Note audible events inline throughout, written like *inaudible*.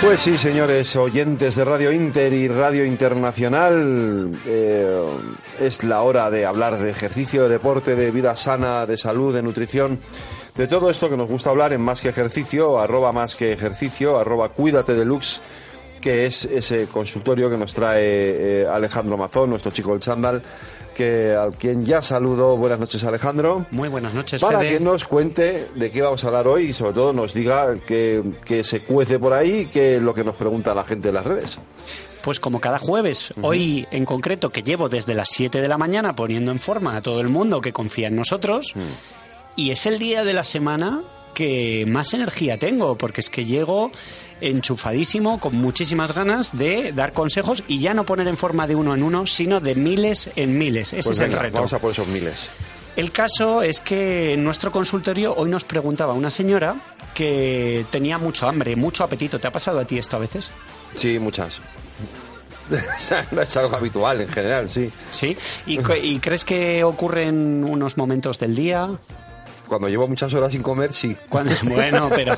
Pues sí, señores, oyentes de Radio Inter y Radio Internacional, eh, es la hora de hablar de ejercicio, de deporte, de vida sana, de salud, de nutrición, de todo esto que nos gusta hablar en Más que Ejercicio, arroba Más que Ejercicio, arroba Cuídate Deluxe, que es ese consultorio que nos trae eh, Alejandro Mazón, nuestro chico del chándal, que al quien ya saludo. Buenas noches, Alejandro. Muy buenas noches, Para Fede. que nos cuente de qué vamos a hablar hoy y sobre todo nos diga que, que se cuece por ahí, que es lo que nos pregunta la gente en las redes. Pues como cada jueves, hoy en concreto, que llevo desde las 7 de la mañana poniendo en forma a todo el mundo que confía en nosotros, y es el día de la semana que más energía tengo, porque es que llego enchufadísimo, con muchísimas ganas de dar consejos y ya no poner en forma de uno en uno, sino de miles en miles. Ese Pues es venga, el reto. vamos a por esos miles. El caso es que en nuestro consultorio hoy nos preguntaba una señora que tenía mucho hambre, mucho apetito. ¿Te ha pasado a ti esto a veces? Sí, muchas. *laughs* no es algo habitual en general, sí. Sí. ¿Y, crees que ocurre en unos momentos del día? Cuando llevo muchas horas sin comer, sí. Cuando- *laughs* bueno, pero...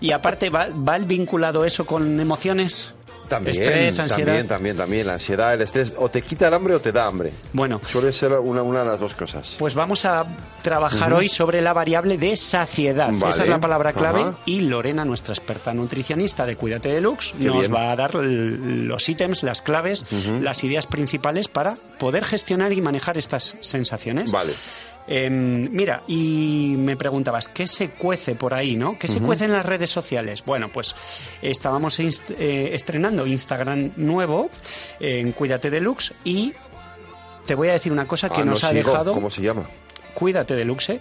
Y aparte, ¿va, va el vinculado eso con emociones? También, Estrés, ansiedad. también, también, también. La ansiedad, el estrés, o te quita el hambre o te da hambre. Bueno, Suele ser una, una de las dos cosas. pues vamos a trabajar hoy sobre la variable de saciedad. Vale. Esa es la palabra clave. Ajá. Y Lorena, nuestra experta nutricionista de Cuídate Deluxe, Qué nos bien. va a dar los ítems, las claves, las ideas principales para poder gestionar y manejar estas sensaciones. Vale. Em, mira, y me preguntabas, ¿qué se cuece por ahí, no? ¿Qué se cuece en las redes sociales? Bueno, pues estábamos inst- eh, estrenando Instagram nuevo en Cuídate Deluxe y te voy a decir una cosa que Ah, no nos ha sigo. dejado ¿Cómo se llama? Cuídate Deluxe.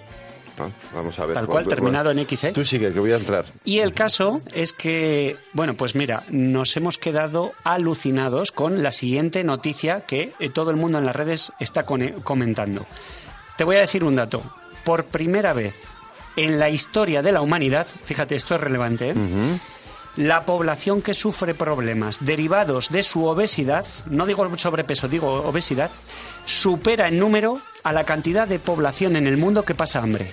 Ah, vamos a ver. tal cual, Bueno, terminado en X, ¿eh? Tú sigue, que voy a entrar. Y el caso es que, bueno, pues mira, nos hemos quedado alucinados con la siguiente noticia que eh, todo el mundo en las redes está comentando. Te voy a decir un dato. Por primera vez en la historia de la humanidad, fíjate, esto es relevante, ¿eh? la población que sufre problemas derivados de su obesidad, no digo sobrepeso, digo obesidad, supera en número a la cantidad de población en el mundo que pasa hambre.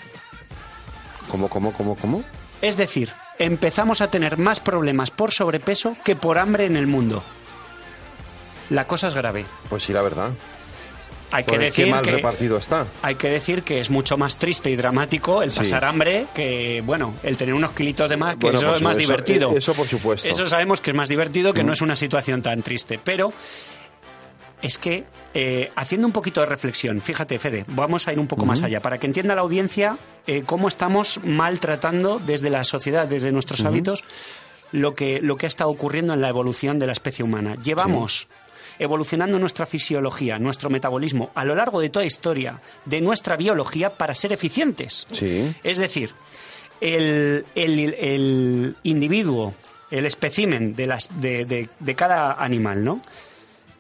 ¿Cómo, cómo, cómo, cómo? Es decir, empezamos a tener más problemas por sobrepeso que por hambre en el mundo. La cosa es grave. Pues sí, la verdad. Hay que, decir qué mal que, repartido está. hay que decir que es mucho más triste y dramático el Sí. pasar hambre que, bueno, el tener unos kilitos de más, que Bueno, eso es más eso- divertido. eso por supuesto. Mm. Eso sabemos que es más divertido, que no es una situación tan triste. Pero es que, eh, haciendo un poquito de reflexión, fíjate, Fede, vamos a ir un poco más allá, para que entienda la audiencia eh, cómo estamos maltratando desde la sociedad, desde nuestros hábitos, lo que, lo que ha estado ocurriendo en la evolución de la especie humana. Llevamos evolucionando nuestra fisiología, nuestro metabolismo, a lo largo de toda historia de nuestra biología para ser eficientes. Sí. Es decir, el, el- el individuo, el espécimen de, las, de, de- de cada animal, ¿no?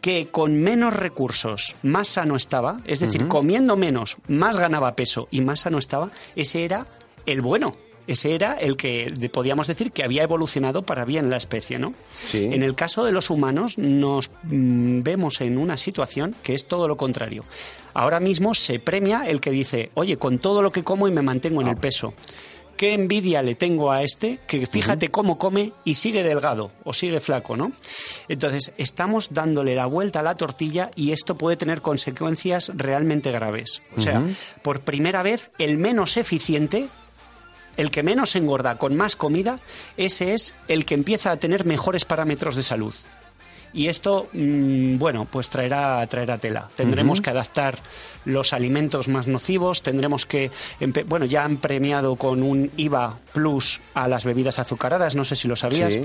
Que con menos recursos más sano estaba, es decir, comiendo menos, más ganaba peso y más sano estaba, ese era el bueno. Ese era el que podíamos decir que había evolucionado para bien la especie, ¿no? Sí. En el caso de los humanos nos mm, vemos en una situación que es todo lo contrario. Ahora mismo se premia el que dice, oye, con todo lo que como y me mantengo en el peso. ¿Qué envidia le tengo a este que fíjate cómo come y sigue delgado o sigue flaco, ¿no? Entonces, estamos dándole la vuelta a la tortilla y esto puede tener consecuencias realmente graves. O sea, por primera vez, el menos eficiente el que menos engorda con más comida, ese es el que empieza a tener mejores parámetros de salud. Y esto, mm, bueno, pues traerá, traerá tela. Tendremos que adaptar los alimentos más nocivos, tendremos que, bueno, ya han premiado con un IVA plus a las bebidas azucaradas, no sé si lo sabías, Sí,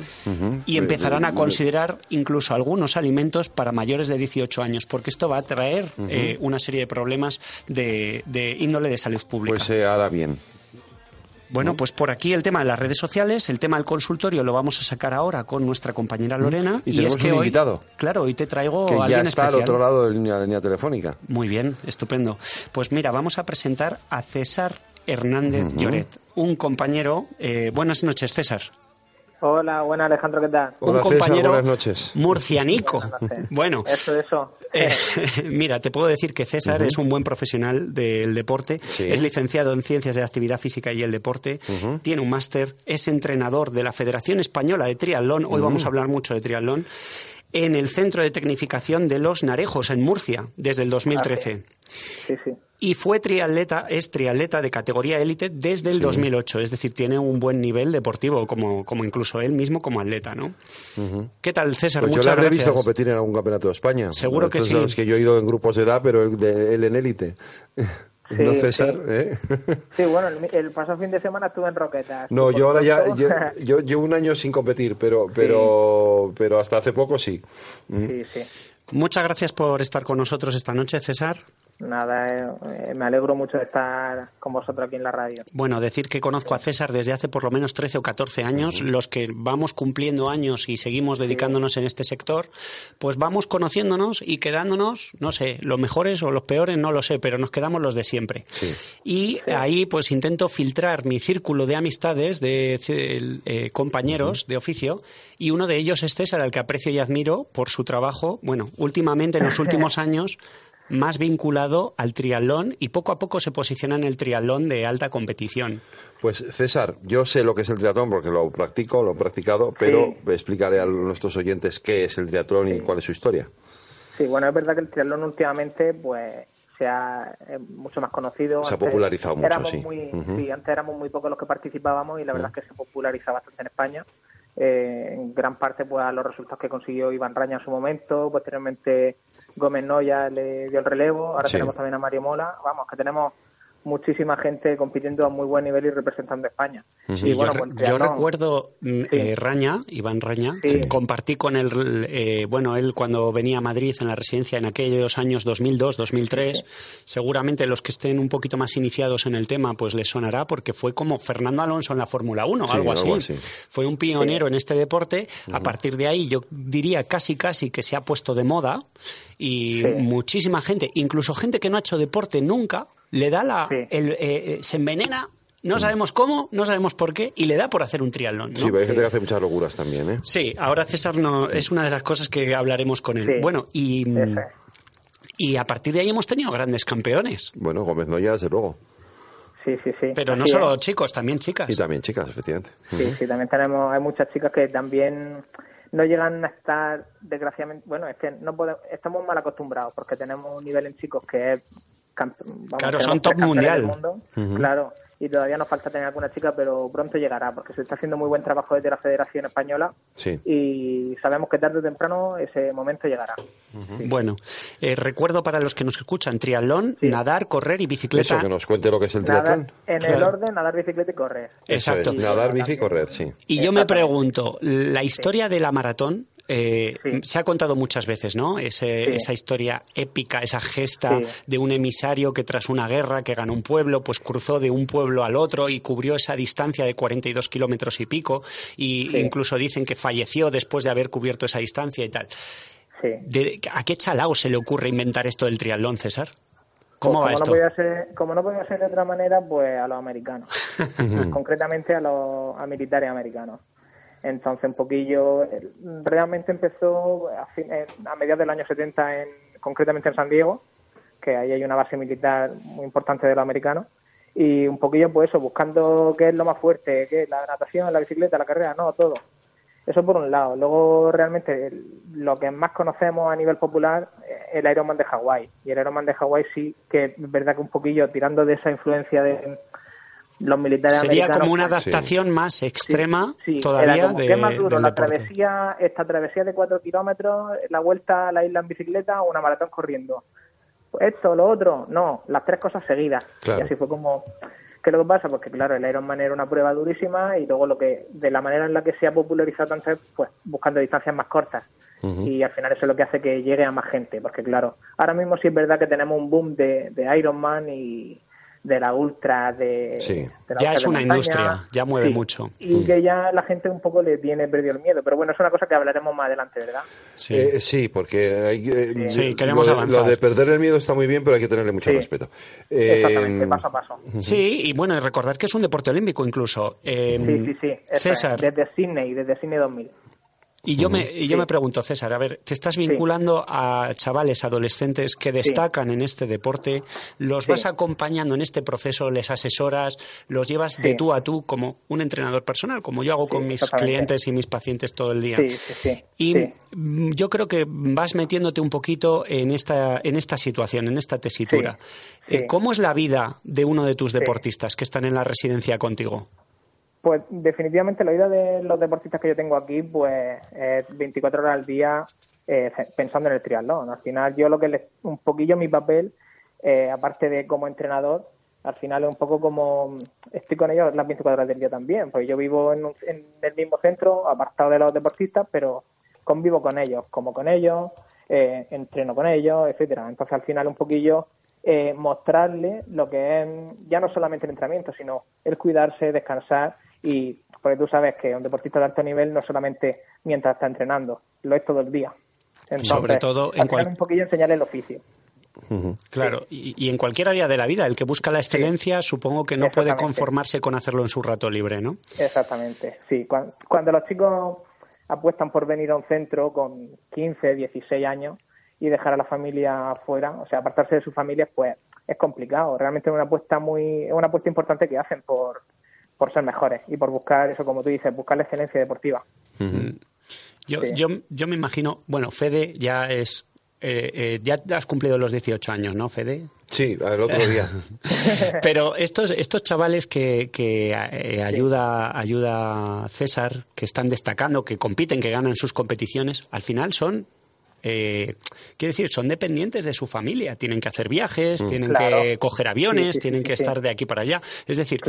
y empezarán a considerar incluso algunos alimentos para mayores de 18 años, porque esto va a traer eh, una serie de problemas de, de índole de salud pública. Pues eh, ahora bien. Bueno, pues por aquí el tema de las redes sociales, el tema del consultorio lo vamos a sacar ahora con nuestra compañera Lorena. Mm. Y tenemos es que un hoy. Claro, hoy te traigo Que a ya alguien está al otro lado de la línea, telefónica. Muy bien, estupendo. Pues mira, vamos a presentar a César Hernández Lloret, un compañero. eh, buenas noches, César. Hola, buenas Alejandro, ¿qué tal? Hola, un compañero César, buenas noches. murcianico. Buenas noches. Bueno, Eso, eso. eh, *laughs* mira, te puedo decir que César es un buen profesional del deporte, Sí. es licenciado en Ciencias de la Actividad Física y el Deporte, tiene un máster, es entrenador de la Federación Española de Triatlón, hoy vamos a hablar mucho de triatlón, en el Centro de Tecnificación de Los Narejos, en Murcia, desde el 2013. Sí, sí. Y fue triatleta, es triatleta de categoría élite desde el 2008, es decir, tiene un buen nivel deportivo, como, como incluso él mismo como atleta, ¿no? ¿Qué tal, César? Pues yo Muchas le habré gracias. visto competir en algún campeonato de España. Seguro que sí. son los que yo he ido en grupos de edad, pero él, de, él en élite. no Sí, César, sí. ¿eh? Sí, bueno, el, el pasado fin de semana estuve en Roquetas. No, yo ahora ya, yo, yo llevo un año sin competir, pero, pero, pero hasta hace poco sí. sí, sí. Muchas gracias por estar con nosotros esta noche, César. Nada, eh, me alegro mucho de estar con vosotros aquí en la radio. Bueno, decir que conozco a César desde hace por lo menos 13 o 14 años. Los que vamos cumpliendo años y seguimos dedicándonos en este sector, pues vamos conociéndonos y quedándonos, no sé, los mejores o los peores, no lo sé, pero nos quedamos los de siempre. Sí. Y ahí pues intento filtrar mi círculo de amistades, de eh, compañeros de oficio, y uno de ellos es César, al que aprecio y admiro por su trabajo, bueno, últimamente en los *laughs* últimos años más vinculado al triatlón y poco a poco se posiciona en el triatlón de alta competición. Pues César, yo sé lo que es el triatlón porque lo practico, lo he practicado, pero explicaré a nuestros oyentes qué es el triatlón y cuál es su historia. Sí, bueno, es verdad que el triatlón últimamente, pues, se ha eh, mucho más conocido. Se ha popularizado mucho. Muy, sí, antes éramos muy pocos los que participábamos y la verdad es que se populariza bastante en España. Eh, en gran parte, pues, a los resultados que consiguió Iván Raña en su momento, posteriormente Gómez Noya le dio el relevo, ahora Sí. tenemos también a Mario Mola. Vamos, que tenemos muchísima gente compitiendo a muy buen nivel y representando a España. Sí, Y bueno, yo, re- recuerdo mm, eh, Raña, Iván Raña, Sí. compartí con él, eh, bueno, él cuando venía a Madrid en la residencia en aquellos años 2002, 2003, seguramente los que estén un poquito más iniciados en el tema, pues les sonará porque fue como Fernando Alonso en la Fórmula 1, Sí, algo, algo así. así. Fue un pionero en este deporte. A partir de ahí, yo diría casi casi que se ha puesto de moda y Sí. muchísima gente, incluso gente que no ha hecho deporte nunca, le da la, Sí. el, eh, eh, se envenena. No sabemos cómo, no sabemos por qué, y le da por hacer un triatlón. ¿no? Sí, pero hay gente que hace muchas locuras también, ¿eh? Sí, ahora César no, es una de las cosas que hablaremos con él. Sí. Bueno, y, es. y a partir de ahí hemos tenido grandes campeones. Bueno, Gómez Noya, desde luego. Sí, sí, sí. Pero no solo es. chicos, también chicas. Y también chicas, efectivamente. Sí, sí, también tenemos, hay muchas chicas que también no llegan a estar, desgraciadamente, bueno, es que no podemos, estamos mal acostumbrados porque tenemos un nivel en chicos que es, vamos, Claro, son top mundial. Claro, y todavía nos falta tener alguna chica, pero pronto llegará porque se está haciendo muy buen trabajo desde la Federación Española Sí. y sabemos que tarde o temprano ese momento llegará. Bueno, eh, recuerdo para los que nos escuchan, triatlón, nadar, correr y bicicleta. Eso, que nos cuente lo que es el Nadar, triatlón. en el orden, nadar, bicicleta y correr. Exacto. es, nadar, bici y correr, sí. Y yo me pregunto, la historia de la maratón eh, Sí. se ha contado muchas veces, ¿no? Ese- Sí. Esa historia épica, esa gesta Sí. de un emisario que tras una guerra que ganó un pueblo, pues cruzó de un pueblo al otro y cubrió esa distancia de 42 kilómetros y pico, y incluso dicen que falleció después de haber cubierto esa distancia y tal. De- ¿A qué chalao se le ocurre inventar esto del triatlón, César? ¿Cómo Pues va como esto? No podía ser, como no podía ser de otra manera, pues a los americanos. *laughs* Concretamente a los a militares americanos. Entonces, un poquillo. eh, Realmente empezó a, fin- eh, a mediados del año 70, en, concretamente en San Diego, que ahí hay una base militar muy importante de los americanos. Y un poquillo, pues eso, buscando qué es lo más fuerte, qué es la natación, la bicicleta, la carrera, no, todo. Eso por un lado. Luego, realmente, lo que más conocemos a nivel popular es el Ironman de Hawái. Y el Ironman de Hawái sí que es verdad que un poquillo tirando de esa influencia de los militares Sería americanos. como una pues, adaptación más extrema Sí, era todavía como, de, ¿qué más duro? del La deporte. travesía, esta travesía de cuatro kilómetros, la vuelta a la isla en bicicleta o una maratón corriendo. Pues esto, lo otro, no, las tres cosas seguidas. Claro. Y así fue como... ¿Qué es lo que pasa? Pues que claro, el Ironman era una prueba durísima y luego lo que, de la manera en la que se ha popularizado tanto es pues buscando distancias más cortas. Y al final eso es lo que hace que llegue a más gente, porque claro, ahora mismo sí es verdad que tenemos un boom de, de Ironman y de la ultra, de, ya es una industria, ya mueve mucho. Y mm. que ya la gente un poco le tiene perdido el miedo, pero bueno, es una cosa que hablaremos más adelante, ¿verdad? Sí, eh, sí porque hay, sí. queremos lo, avanzar. Lo de perder el miedo está muy bien, pero hay que tenerle mucho respeto. Exactamente, eh, paso a paso. Sí, y bueno, recordar que es un deporte olímpico incluso. Eh, sí, sí, sí. César. Desde Sydney, desde Sydney 2000. Y yo, me, y yo me pregunto, César, a ver, te estás vinculando a chavales, adolescentes que destacan en este deporte, los vas acompañando en este proceso, les asesoras, los llevas de tú a tú como un entrenador personal, como yo hago con mis clientes y mis pacientes todo el día. Y mm, yo creo que vas metiéndote un poquito en esta, en esta situación, en esta tesitura. Eh, ¿Cómo es la vida de uno de tus deportistas que están en la residencia contigo? Pues definitivamente la vida de los deportistas que yo tengo aquí, pues es 24 horas al día eh, pensando en el triatlón. Al final yo lo que les, un poquillo mi papel, eh, aparte de como entrenador, al final es un poco como estoy con ellos las 24 horas del día también, pues yo vivo en, el mismo centro, apartado de los deportistas, pero convivo con ellos, como con ellos, eh, entreno con ellos, etcétera. Entonces al final un poquillo eh, mostrarle lo que es ya no solamente el entrenamiento, sino el cuidarse, descansar y porque tú sabes que un deportista de alto nivel no solamente mientras está entrenando, lo es todo el día. Entonces, Sobre todo en cual... un poquillo enseñarle el oficio. Claro, y, en cualquier área de la vida, el que busca la excelencia, supongo que no puede conformarse con hacerlo en su rato libre, ¿no? Exactamente, sí. Cuando, los chicos apuestan por venir a un centro con 15, 16 años y dejar a la familia fuera, o sea, apartarse de sus familias, pues es complicado. Realmente es una apuesta muy, es una apuesta importante que hacen por, por ser mejores y por buscar eso, como tú dices, buscar la excelencia deportiva. yo, yo, yo me imagino, bueno, Fede ya es eh, eh, ya has cumplido los 18 años, ¿no, Fede? Sí, el otro *laughs* día. Pero estos, estos chavales que, que eh, ayuda, ayuda César, que están destacando, que compiten, que ganan sus competiciones, al final son eh, quiero decir, son dependientes de su familia, tienen que hacer viajes, mm. tienen que coger aviones, tienen que estar de aquí para allá. Es decir,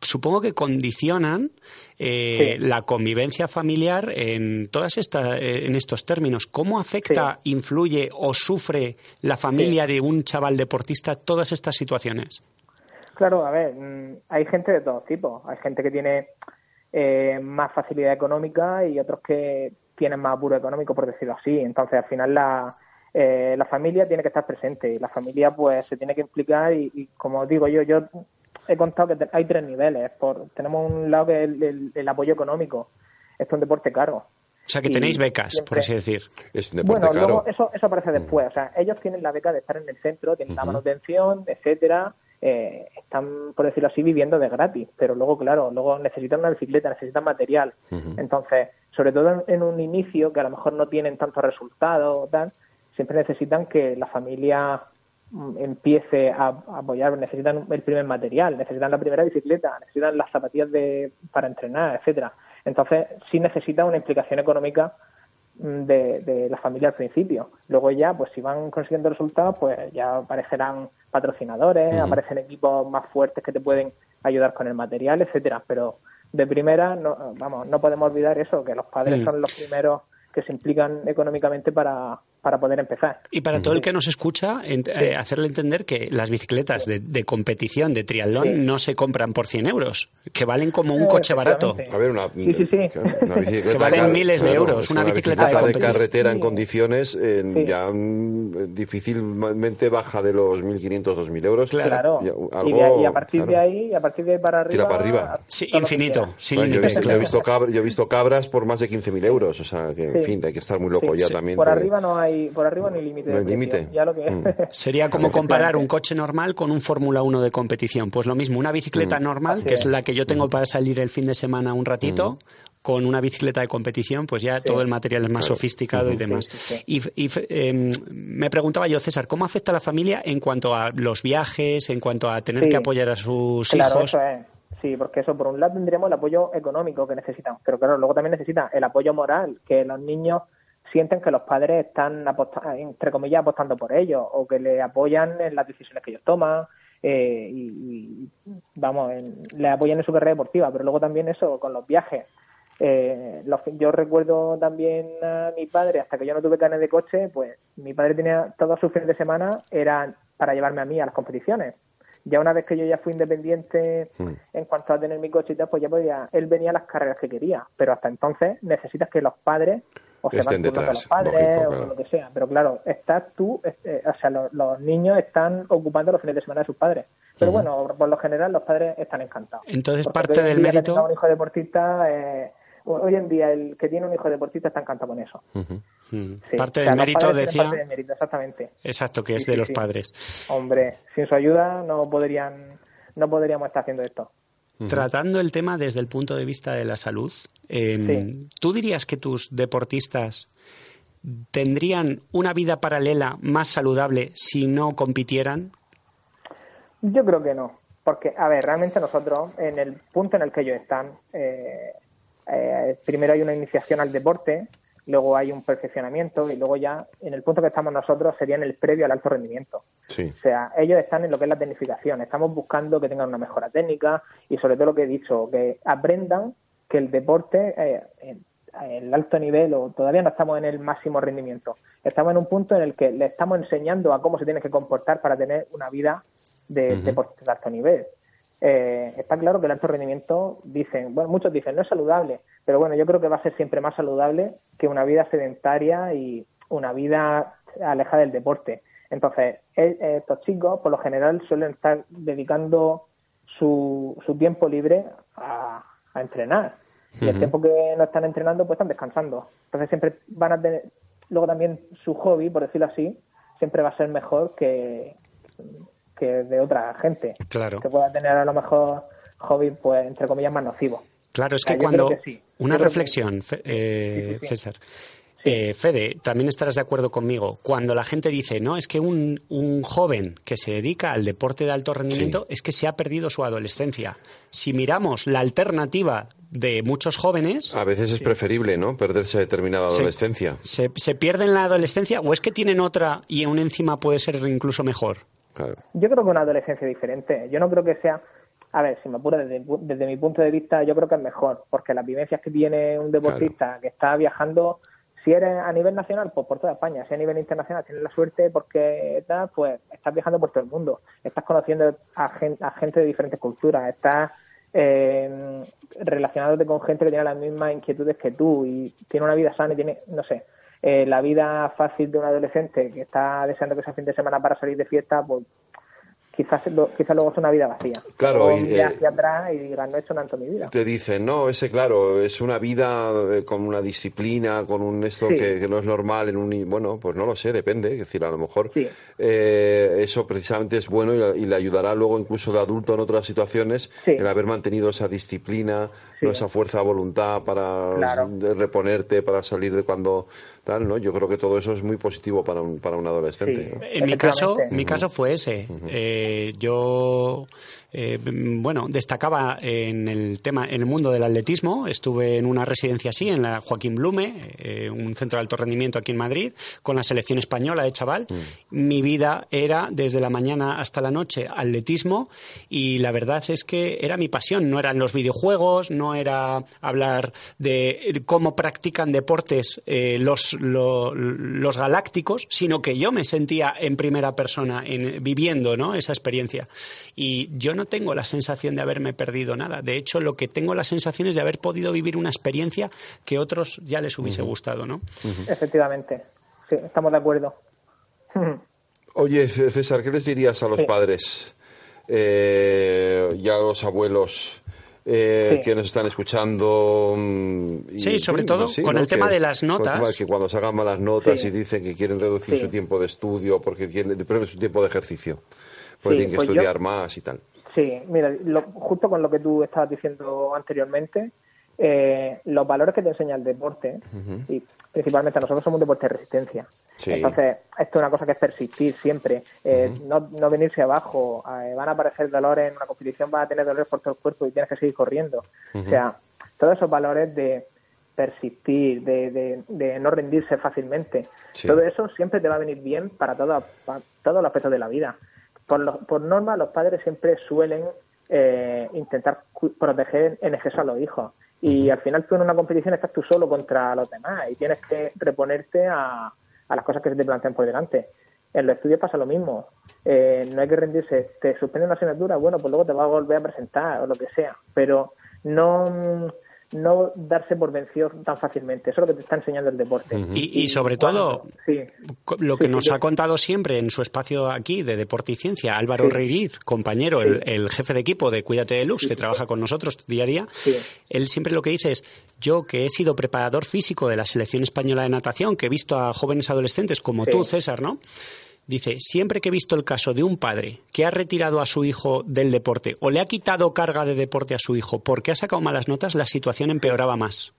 supongo que condicionan eh, la convivencia familiar en todas estas, eh, en estos términos. ¿Cómo afecta, influye o sufre la familia de un chaval deportista todas estas situaciones? Claro, a ver, mm, hay gente de todo tipo. Hay gente que tiene eh, más facilidad económica y otros que tienen más apuro económico, por decirlo así. Entonces, al final, la, eh, la familia tiene que estar presente y la familia, pues, se tiene que implicar. Y, como digo yo, yo he contado que hay tres niveles. Por, tenemos un lado que es el, apoyo económico. Esto es un deporte caro. O sea, que tenéis becas, por así decir. bueno, luego eso, eso aparece después. O sea, ellos tienen la beca de estar en el centro, tienen la manutención, etcétera. Eh, están, por decirlo así, viviendo de gratis. Pero luego, claro, luego necesitan una bicicleta, necesitan material. Entonces, sobre todo en, un inicio que a lo mejor no tienen tantos resultados, tal, siempre necesitan que la familia mm, empiece a, apoyar, necesitan el primer material, necesitan la primera bicicleta, necesitan las zapatillas de, para entrenar, etcétera. Entonces, sí necesitan una implicación económica de, de, la familia al principio. Luego ya, pues si van consiguiendo resultados, pues ya aparecerán patrocinadores, aparecen equipos más fuertes que te pueden ayudar con el material, etcétera. Pero de primera, no, vamos, no podemos olvidar eso, que los padres son los primeros que se implican económicamente para, para poder empezar. Y para todo el que nos escucha, eh, hacerle entender que las bicicletas de, competición, de triatlón, no se compran por 100 euros, que valen como un coche barato. A ver, una, bicicleta *laughs* que valen miles de euros. Una, bicicleta, de, carretera en condiciones ya mm, difícilmente baja de los 1.500, 2.000 euros. Claro. Y, a partir de ahí, a partir de ahí para arriba. Tira para arriba. Sí, infinito. yo, he visto, yo, he visto cabras por más de 15.000 euros. O sea, que en fin, hay que estar muy loco ya también. Por arriba no hay por arriba ni límite. límite. Mm. *laughs* Sería como comparar un coche normal con un Fórmula 1 de competición. Pues lo mismo, una bicicleta mm. normal, que es. la que yo tengo mm. para salir el fin de semana un ratito, con una bicicleta de competición, pues ya todo el material es más sofisticado y demás. y, em, me preguntaba yo, César, ¿cómo afecta a la familia en cuanto a los viajes, en cuanto a tener que apoyar a sus hijos? Sí, porque eso, por un lado tendríamos el apoyo económico que necesitan, pero claro, luego también necesitan el apoyo moral, que los niños sienten que los padres están, entre comillas, apostando por ellos o que le apoyan en las decisiones que ellos toman eh, y, vamos, le apoyan en su carrera deportiva, pero luego también eso con los viajes. Eh, yo recuerdo también a mi padre, hasta que yo no tuve carnet de coche, pues mi padre tenía todos sus fines de semana eran para llevarme a mí a las competiciones. Ya una vez que yo ya fui independiente Mm. en cuanto a tener mi coche y tal, pues ya podía, él venía a las carreras que quería, pero hasta entonces necesitas que los padres o se Estén van detrás, los padres lógico, o claro. lo que sea, pero claro, estás tú, eh, o sea, los, los niños están ocupando los fines de semana de sus padres, pero bueno, por lo general los padres están encantados. Entonces, Porque parte del que mérito- un hijo deportista, eh, hoy en día el que tiene un hijo deportista está encantado con eso. Mm. Sí. Parte O sea, del mérito, decía. parte del mérito, exactamente. Exacto, que es Sí, de sí, los sí. padres. Hombre, sin su ayuda no podrían, no podríamos estar haciendo esto. Tratando el tema desde el punto de vista de la salud, eh, Sí. ¿tú dirías que tus deportistas tendrían una vida paralela más saludable si no compitieran? Yo creo que no, porque, a ver, realmente nosotros, en el punto en el que ellos están, eh, eh, primero hay una iniciación al deporte, luego hay un perfeccionamiento y luego ya, en el punto que estamos nosotros, sería en el previo al alto rendimiento. Sí. O sea, ellos están en lo que es la tecnificación. Estamos buscando que tengan una mejora técnica y sobre todo lo que he dicho, que aprendan que el deporte, eh, en en el alto nivel o todavía no estamos en el máximo rendimiento. Estamos en un punto en el que le estamos enseñando a cómo se tiene que comportar para tener una vida de deporte de alto nivel. Eh, está claro que el alto rendimiento, dicen, bueno, muchos dicen, no es saludable, pero bueno, yo creo que va a ser siempre más saludable que una vida sedentaria y una vida alejada del deporte. Entonces, e- estos chicos, por lo general, suelen estar dedicando su, su tiempo libre a, a entrenar. Y el tiempo que no están entrenando, pues están descansando. Entonces, siempre van a tener. Luego, también su hobby, por decirlo así, siempre va a ser mejor que, que de otra gente. Claro. Que pueda tener a lo mejor hobby, pues, entre comillas, más nocivos. Claro, es O sea, que cuando... creo que sí. Una Yo creo que- reflexión, Fe- eh, Sí, sí, sí. César. Eh, Fede, también estarás de acuerdo conmigo. Cuando la gente dice, no, es que un, un joven que se dedica al deporte de alto rendimiento es que se ha perdido su adolescencia. Si miramos la alternativa de muchos jóvenes, A veces es preferible, ¿no? Perderse determinada se- adolescencia. Se, se pierden la adolescencia o es que tienen otra y aún encima puede ser incluso mejor. Claro. Yo creo que una adolescencia diferente. Yo no creo que sea. A ver, si me apura desde, desde mi punto de vista, yo creo que es mejor, porque las vivencias que tiene un deportista que está viajando, si eres a nivel nacional, pues por toda España, si a nivel internacional tienes la suerte porque pues estás viajando por todo el mundo, estás conociendo a gente de diferentes culturas, estás eh, relacionándote con gente que tiene las mismas inquietudes que tú y tiene una vida sana y tiene, no sé, eh, la vida fácil de un adolescente que está deseando que sea fin de semana para salir de fiesta, pues quizás, lo- quizás luego es una vida vacía. Claro, y, eh, hacia atrás y diga, no he hecho toda mi vida. Te dicen, no, ese claro, es una vida eh, con una disciplina, con un esto Sí. que, que no es normal en un... Bueno, pues no lo sé, depende. Es decir, a lo mejor Sí. eh, eso precisamente es bueno y, y le ayudará luego incluso de adulto en otras situaciones Sí. el haber mantenido esa disciplina. ¿no? esa fuerza de voluntad para Claro. reponerte, para salir de cuando tal, ¿no? Yo creo que todo eso es muy positivo para un, para un adolescente. Sí. ¿no? En mi caso, mi caso fue ese. Eh, yo, eh, mm, bueno, destacaba en el tema, en el mundo del atletismo. Estuve en una residencia así, en la Joaquín Blume, eh, un centro de alto rendimiento aquí en Madrid, con la selección española de chaval. Mi vida era desde la mañana hasta la noche atletismo y la verdad es que era mi pasión. No eran los videojuegos, no era hablar de cómo practican deportes eh, los, lo- los galácticos, sino que yo me sentía en primera persona en, viviendo ¿no? esa experiencia. Y yo no tengo la sensación de haberme perdido nada. De hecho, lo que tengo la sensación es de haber podido vivir una experiencia que a otros ya les hubiese gustado. ¿no? Efectivamente. Sí, estamos de acuerdo. *laughs* Oye, César, ¿qué les dirías a los Sí. padres eh, y a los abuelos eh, Sí. que nos están escuchando? mm, y, Sí, sobre todo sí, con ¿no? el tema Que- de las con el notas. tema que cuando sacan malas notas y dicen que quieren reducir su tiempo de estudio porque quieren su tiempo de ejercicio, porque tienen que pues yo- estudiar más y tal. Sí, mira, lo- justo con lo que tú estabas diciendo anteriormente, eh, los valores que te enseña el deporte, y principalmente nosotros somos un deporte de resistencia. Sí. Entonces, esto es una cosa que es persistir siempre, eh, no, no venirse abajo, eh, van a aparecer dolores en una competición, vas a tener dolores por todo el cuerpo y tienes que seguir corriendo. O sea, todos esos valores de persistir, de, de, de no rendirse fácilmente, Sí. todo eso siempre te va a venir bien para, todo, para todos los aspectos de la vida. Por, lo- por norma, los padres siempre suelen eh, intentar proteger en exceso a los hijos. Y al final tú en una competición estás tú solo contra los demás y tienes que reponerte a, a las cosas que se te plantean por delante. En los estudios pasa lo mismo. Eh, no hay que rendirse. Te suspenden una asignatura, bueno, pues luego te vas a volver a presentar o lo que sea. Pero no no darse por vencido tan fácilmente. Eso es lo que te está enseñando el deporte. y, sobre todo, lo que nos ha contado siempre en su espacio aquí de Deporte y Ciencia, Álvaro Reiriz, compañero, el, jefe de equipo de Cuídate de Lux, que trabaja con nosotros día a día, él siempre lo que dice es, yo que he sido preparador físico de la selección española de natación, que he visto a jóvenes adolescentes como tú, César, ¿no? Dice, siempre que he visto el caso de un padre que ha retirado a su hijo del deporte o le ha quitado carga de deporte a su hijo porque ha sacado malas notas, la situación empeoraba más.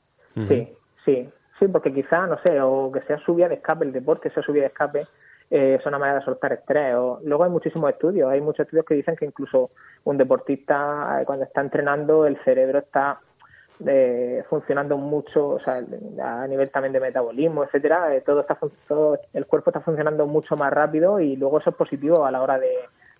Sí, sí, sí, porque quizá, no sé, o que sea su vía de escape, el deporte sea su vía de escape, eh, es una manera de soltar estrés. O, luego hay muchísimos estudios, hay muchos estudios que dicen que incluso un deportista eh, cuando está entrenando el cerebro está eh, funcionando mucho, o sea, a nivel también de metabolismo, etcétera, eh, todo está todo, el cuerpo está funcionando mucho más rápido y luego eso es positivo a la hora de,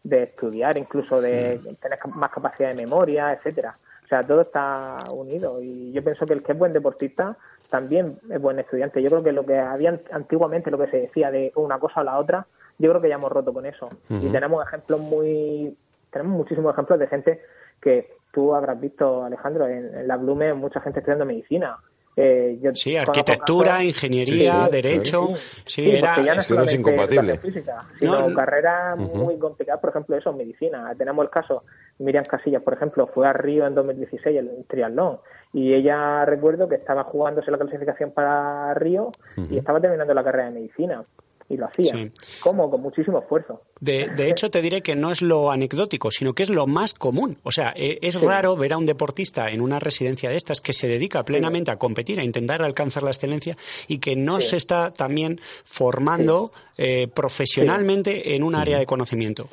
estudiar, incluso de tener más capacidad de memoria, etcétera. O sea, todo está unido y yo pienso que el que es buen deportista también es buen estudiante. Yo creo que lo que había antiguamente, lo que se decía de una cosa o la otra, yo creo que ya hemos roto con eso. Y tenemos ejemplos muy, tenemos muchísimos ejemplos de gente que tú habrás visto, Alejandro, en, la Blume mucha gente estudiando medicina. Eh, sí, arquitectura, ingeniería, derecho. Sí, era, ya no es, incompatible. Física, sino carreras muy complicadas, por ejemplo, eso, medicina. Tenemos el caso, Miriam Casillas, por ejemplo, fue a Río en 2016 el triatlón y ella recuerdo que estaba jugándose la clasificación para Río y estaba terminando la carrera de medicina y lo hacía. como Con muchísimo esfuerzo. De, de, hecho, te diré que no es lo anecdótico, sino que es lo más común. O sea, e, es raro ver a un deportista en una residencia de estas que se dedica plenamente a competir, a intentar alcanzar la excelencia y que no se está también formando eh, profesionalmente en un área de conocimiento.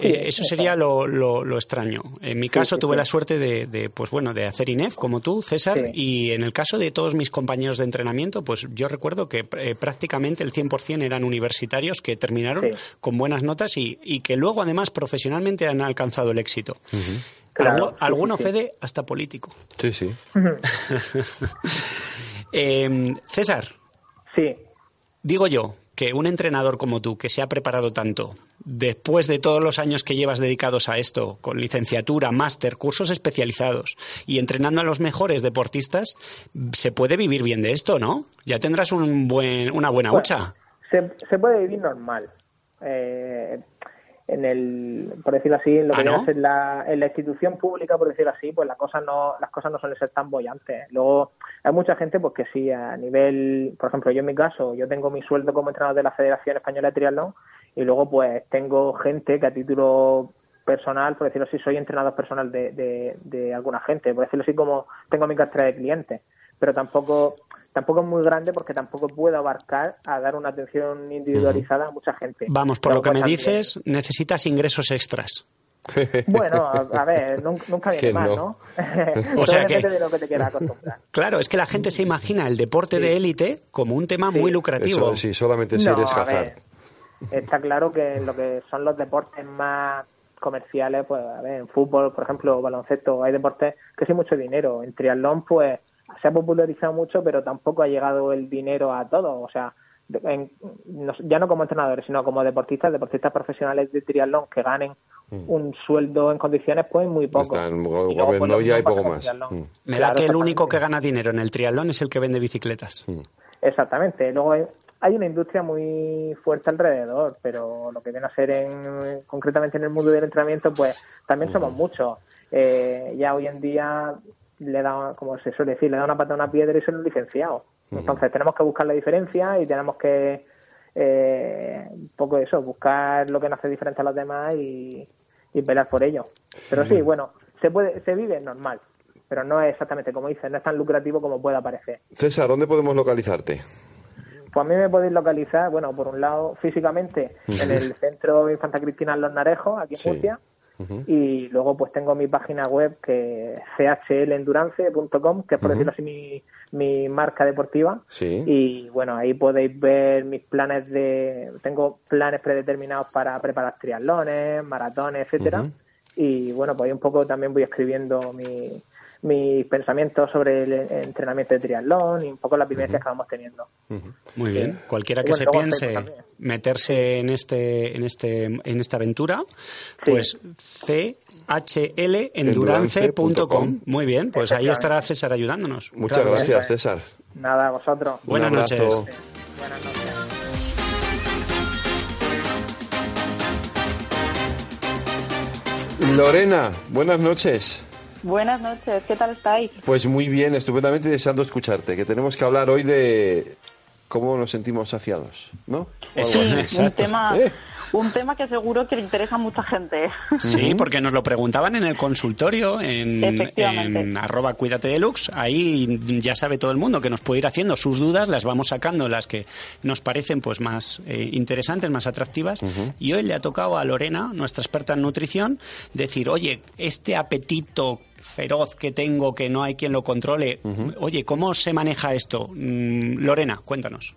Eh, eso sería lo, lo, extraño. En mi caso tuve la suerte de, pues bueno, de hacer INEF como tú, César, y en el caso de todos mis compañeros de entrenamiento, pues yo recuerdo que eh, prácticamente el 100% eran universitarios que terminaron con buenas notas y, que luego además profesionalmente han alcanzado el éxito. alguno Fede hasta político. Sí, sí. *laughs* Em, César. Sí. Digo yo, que un entrenador como tú, que se ha preparado tanto, después de todos los años que llevas dedicados a esto, con licenciatura, máster, cursos especializados y entrenando a los mejores deportistas, se puede vivir bien de esto, ¿no? Ya tendrás un buen, una buena hucha. Se, se, puede vivir normal. Eh, en el, por decirlo así, en lo que ¿Ah, en la, en la institución pública, por decirlo así, pues las cosas no, las cosas no suelen ser tan bollantes. Luego, hay mucha gente pues que sí, a nivel, por ejemplo, yo en mi caso, yo tengo mi sueldo como entrenador de la Federación Española de Triatlón y luego pues tengo gente que a título personal, por decirlo así, soy entrenador personal de, de, de alguna gente, por decirlo así, como tengo mi cartera de clientes, pero tampoco tampoco es muy grande porque tampoco puedo abarcar a dar una atención individualizada a mucha gente. Vamos, por lo que me dices, necesitas ingresos extras. *laughs* Bueno, a, ver, nunca viene mal, ¿no? *laughs* *laughs* o sea que... de lo que te acostumbrar. Claro, es que la gente se imagina el deporte de élite como un tema muy lucrativo. sí, solamente si eres Está claro que en lo que son los deportes más comerciales, pues a ver, en fútbol, por ejemplo, baloncesto, hay deportes que sí mucho dinero. En triatlón, pues se ha popularizado mucho, pero tampoco ha llegado el dinero a todo. O sea, ya no como entrenadores, sino como deportistas, deportistas profesionales de triatlón que ganen mm. un sueldo en condiciones, pues muy poco. Están, pues, y poco más. Mm. Me da que el único que gana dinero en el triatlón es el que vende bicicletas. Mm. Exactamente. Luego hay, una industria muy fuerte alrededor, pero lo que viene a ser en, concretamente en el mundo del entrenamiento, pues también somos muchos. Eh, ya hoy en día le da, como se suele decir, le da una pata a una piedra y son un licenciado. Entonces tenemos que buscar la diferencia y tenemos que, eh, un poco eso, buscar lo que nos hace diferente a los demás y, y pelear por ello. Pero sí, bueno, se puede, se vive normal, pero no es exactamente como dices, no es tan lucrativo como puede parecer. César, ¿dónde podemos localizarte? Pues a mí me podéis localizar, bueno, por un lado físicamente en el Centro Infanta Cristina Los Narejos, aquí en Murcia, y luego pues tengo mi página web que es chlendurance.com, que es por decirlo así mi, mi marca deportiva. Y bueno, ahí podéis ver mis planes de... Tengo planes predeterminados para preparar triatlones, maratones, etcétera. Y bueno, pues ahí un poco también voy escribiendo mi, mis pensamientos sobre el entrenamiento de triatlón y un poco las vivencias que vamos teniendo. Muy bien, cualquiera que se piense meterse en este en este en esta aventura, pues chlendurance.com. Muy bien, pues ahí estará César ayudándonos. Muchas gracias, César. Nada, a vosotros. Buenas noches. Buenas noches. Lorena, buenas noches. Buenas noches, ¿qué tal estáis? Pues muy bien, estupendamente deseando escucharte, que tenemos que hablar hoy de cómo nos sentimos saciados, ¿no? Sí, un tema, ¿Eh? Un tema que seguro que le interesa a mucha gente. Sí, porque nos lo preguntaban en el consultorio, en, en arroba cuídate deluxe. Ahí ya sabe todo el mundo que nos puede ir haciendo sus dudas, las vamos sacando, las que nos parecen pues más eh, interesantes, más atractivas. Y hoy le ha tocado a Lorena, nuestra experta en nutrición, decir, oye, este apetito feroz que tengo, que no hay quien lo controle. Oye, ¿cómo se maneja esto? Mm, Lorena, cuéntanos.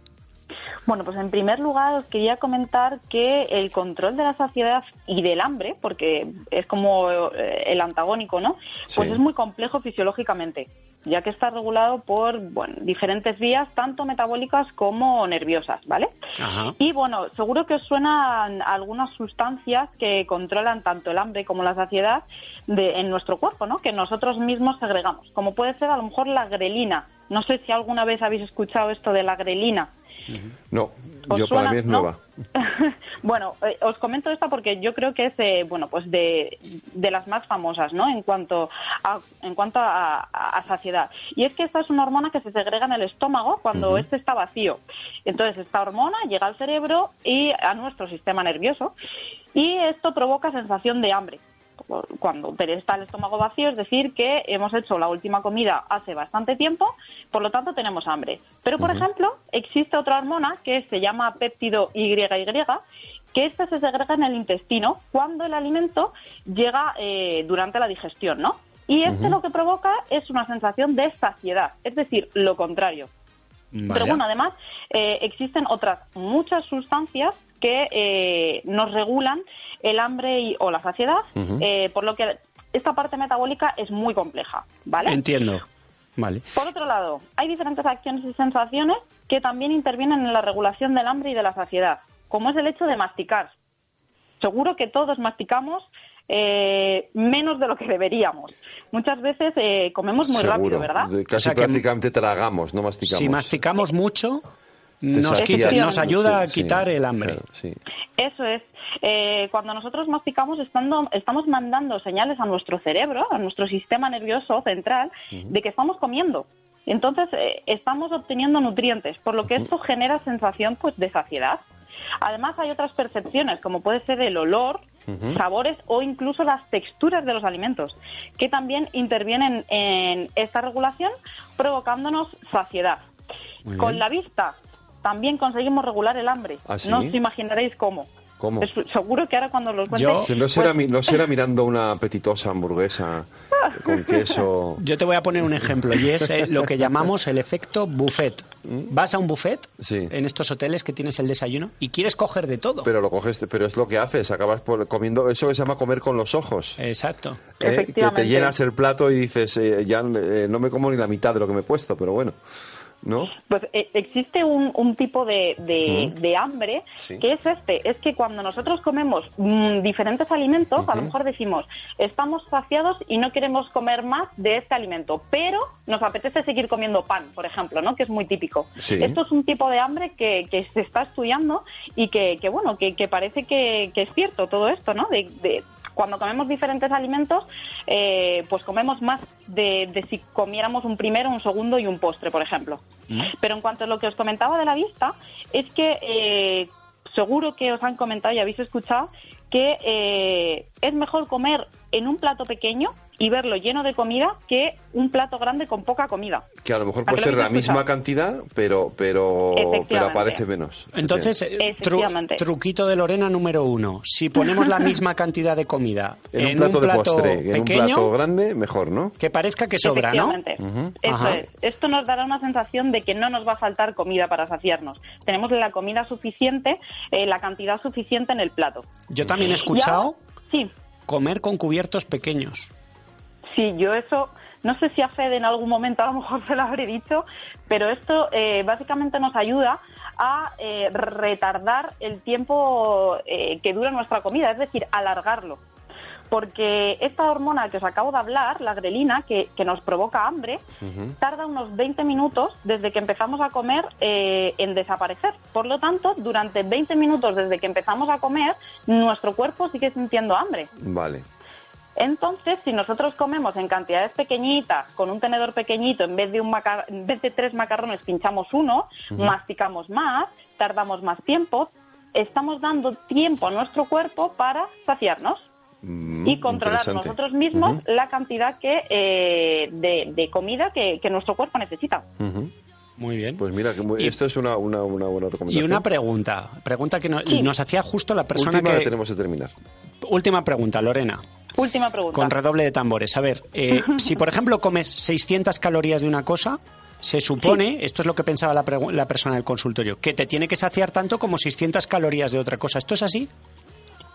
Bueno, pues en primer lugar os quería comentar que el control de la saciedad y del hambre, porque es como eh, el antagónico, ¿no? Pues es muy complejo fisiológicamente, ya que está regulado por bueno, diferentes vías, tanto metabólicas como nerviosas, ¿vale? Y bueno, seguro que os suenan algunas sustancias que controlan tanto el hambre como la saciedad de, en nuestro cuerpo, ¿no? Que nosotros mismos segregamos, como puede ser a lo mejor la grelina. No sé si alguna vez habéis escuchado esto de la grelina. No, yo para mí es nueva. *laughs* bueno, eh, os comento esta porque yo creo que es eh, bueno pues de, de, las más famosas, ¿no? En cuanto a en cuanto a, saciedad. Y es que esta es una hormona que se segrega en el estómago cuando este está vacío. Entonces esta hormona llega al cerebro y a nuestro sistema nervioso y esto provoca sensación de hambre cuando está el estómago vacío, es decir, que hemos hecho la última comida hace bastante tiempo, por lo tanto tenemos hambre. Pero, por ejemplo, existe otra hormona que se llama péptido YY, que esta se segrega en el intestino cuando el alimento llega eh, durante la digestión, ¿no? Y este lo que provoca es una sensación de saciedad, es decir, lo contrario. Pero bueno, además eh, existen otras muchas sustancias que eh, nos regulan el hambre y, o la saciedad, eh, por lo que esta parte metabólica es muy compleja, ¿vale? Entiendo. Vale. Por otro lado, hay diferentes acciones y sensaciones que también intervienen en la regulación del hambre y de la saciedad, como es el hecho de masticar. Seguro que todos masticamos eh, menos de lo que deberíamos. Muchas veces eh, comemos muy rápido, ¿verdad? Casi prácticamente tragamos, no masticamos. Si masticamos mucho, nos, ayuda a quitar el hambre. Eso es. Eh, cuando nosotros masticamos, estando, estamos mandando señales a nuestro cerebro, a nuestro sistema nervioso central, de que estamos comiendo. Entonces, eh, estamos obteniendo nutrientes, por lo que esto genera sensación pues, de saciedad. Además, hay otras percepciones, como puede ser el olor, sabores o incluso las texturas de los alimentos, que también intervienen en esta regulación, provocándonos saciedad. Con la vista, también conseguimos regular el hambre. ¿Ah, no os imaginaréis cómo. ¿Cómo? seguro que ahora cuando lo cuente... Yo, no, será, pues no será *laughs* mirando una apetitosa hamburguesa con queso... Yo te voy a poner un ejemplo y es eh, lo que llamamos el efecto buffet. ¿Mm? Vas a un buffet en estos hoteles que tienes el desayuno y quieres coger de todo. Pero lo coges, pero es lo que haces, acabas comiendo, eso se llama comer con los ojos. Exacto. ¿Eh? Que te llenas el plato y dices, eh, ya no me como ni la mitad de lo que me he puesto, pero bueno. ¿No? Pues eh, existe un, tipo de, de, hambre que es este, es que cuando nosotros comemos mm, diferentes alimentos, a lo mejor decimos, estamos saciados y no queremos comer más de este alimento, pero nos apetece seguir comiendo pan, por ejemplo, ¿no? Que es muy típico. Esto es un tipo de hambre que, que se está estudiando y que, que bueno, que, que parece que, es cierto todo esto, ¿no? De, de, cuando comemos diferentes alimentos, eh, pues comemos más de, si comiéramos un primero, un segundo y un postre, por ejemplo. Mm. Pero en cuanto a lo que os comentaba de la vista, es que eh, seguro que os han comentado y habéis escuchado que eh, es mejor comer en un plato pequeño y verlo lleno de comida que un plato grande con poca comida. Que a lo mejor puede ser la misma cantidad, pero pero, pero aparece menos. Entonces, eh, truquito de Lorena número uno. Si ponemos la misma *laughs* cantidad de comida en, un plato, de postre, pequeño, en un plato grande, mejor, ¿no? Que parezca que sobra, ¿no? Eso es. Esto nos dará una sensación de que no nos va a faltar comida para saciarnos. Tenemos la comida suficiente, eh, la cantidad suficiente en el plato. Yo también he escuchado sí. comer con cubiertos pequeños. Sí, yo eso no sé si a Fede en algún momento a lo mejor se lo habré dicho, pero esto eh, básicamente nos ayuda a eh, retardar el tiempo eh, que dura nuestra comida, es decir, alargarlo. Porque esta hormona que os acabo de hablar, la grelina, que, que nos provoca hambre, tarda unos 20 minutos desde que empezamos a comer eh, en desaparecer. Por lo tanto, durante 20 minutos desde que empezamos a comer, nuestro cuerpo sigue sintiendo hambre. Vale. Entonces, si nosotros comemos en cantidades pequeñitas, con un tenedor pequeñito, en vez de, un macar- en vez de tres macarrones, pinchamos uno, masticamos más, tardamos más tiempo, estamos dando tiempo a nuestro cuerpo para saciarnos Mm, y controlar nosotros mismos la cantidad que eh, de, de comida que, que nuestro cuerpo necesita. Muy bien. Pues mira, que muy- Y- esto es una, una, una buena y recomendación. una pregunta, pregunta que no- Sí. nos hacía justo la persona Última que... tenemos que terminar. Última pregunta, Lorena. Última pregunta. Con redoble de tambores. A ver, eh, *laughs* si por ejemplo comes 600 calorías de una cosa, se supone, esto es lo que pensaba la, la persona del consultorio, que te tiene que saciar tanto como 600 calorías de otra cosa. ¿Esto es así?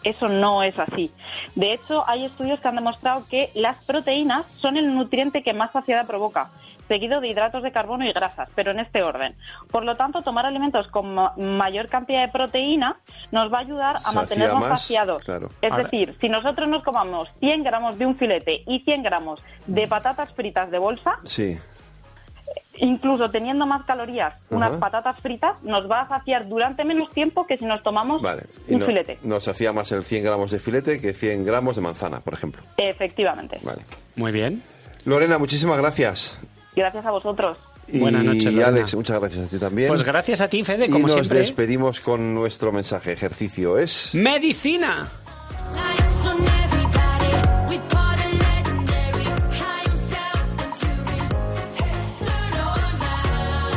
Eso no es así. De hecho, hay estudios que han demostrado que las proteínas son el nutriente que más saciedad provoca, seguido de hidratos de carbono y grasas, pero en este orden. Por lo tanto, tomar alimentos con ma- mayor cantidad de proteína nos va a ayudar a Sacia mantenernos más, saciados. claro. Es Ahora- decir, si nosotros nos comamos 100 gramos de un filete y 100 gramos de patatas fritas de bolsa, Sí. incluso teniendo más calorías, unas Ajá. patatas fritas nos va a saciar durante menos tiempo que si nos tomamos Vale. Y un no- filete. Nos hacía más el 100 gramos de filete que 100 gramos de manzana, por ejemplo. Efectivamente. Vale. Muy bien. Lorena, muchísimas gracias. Gracias a vosotros. Y Buenas noches, Lorena. Alex, muchas gracias a ti también. Pues gracias a ti, Fede, como y nos siempre. Nos despedimos con nuestro mensaje. Ejercicio es. ¡Medicina!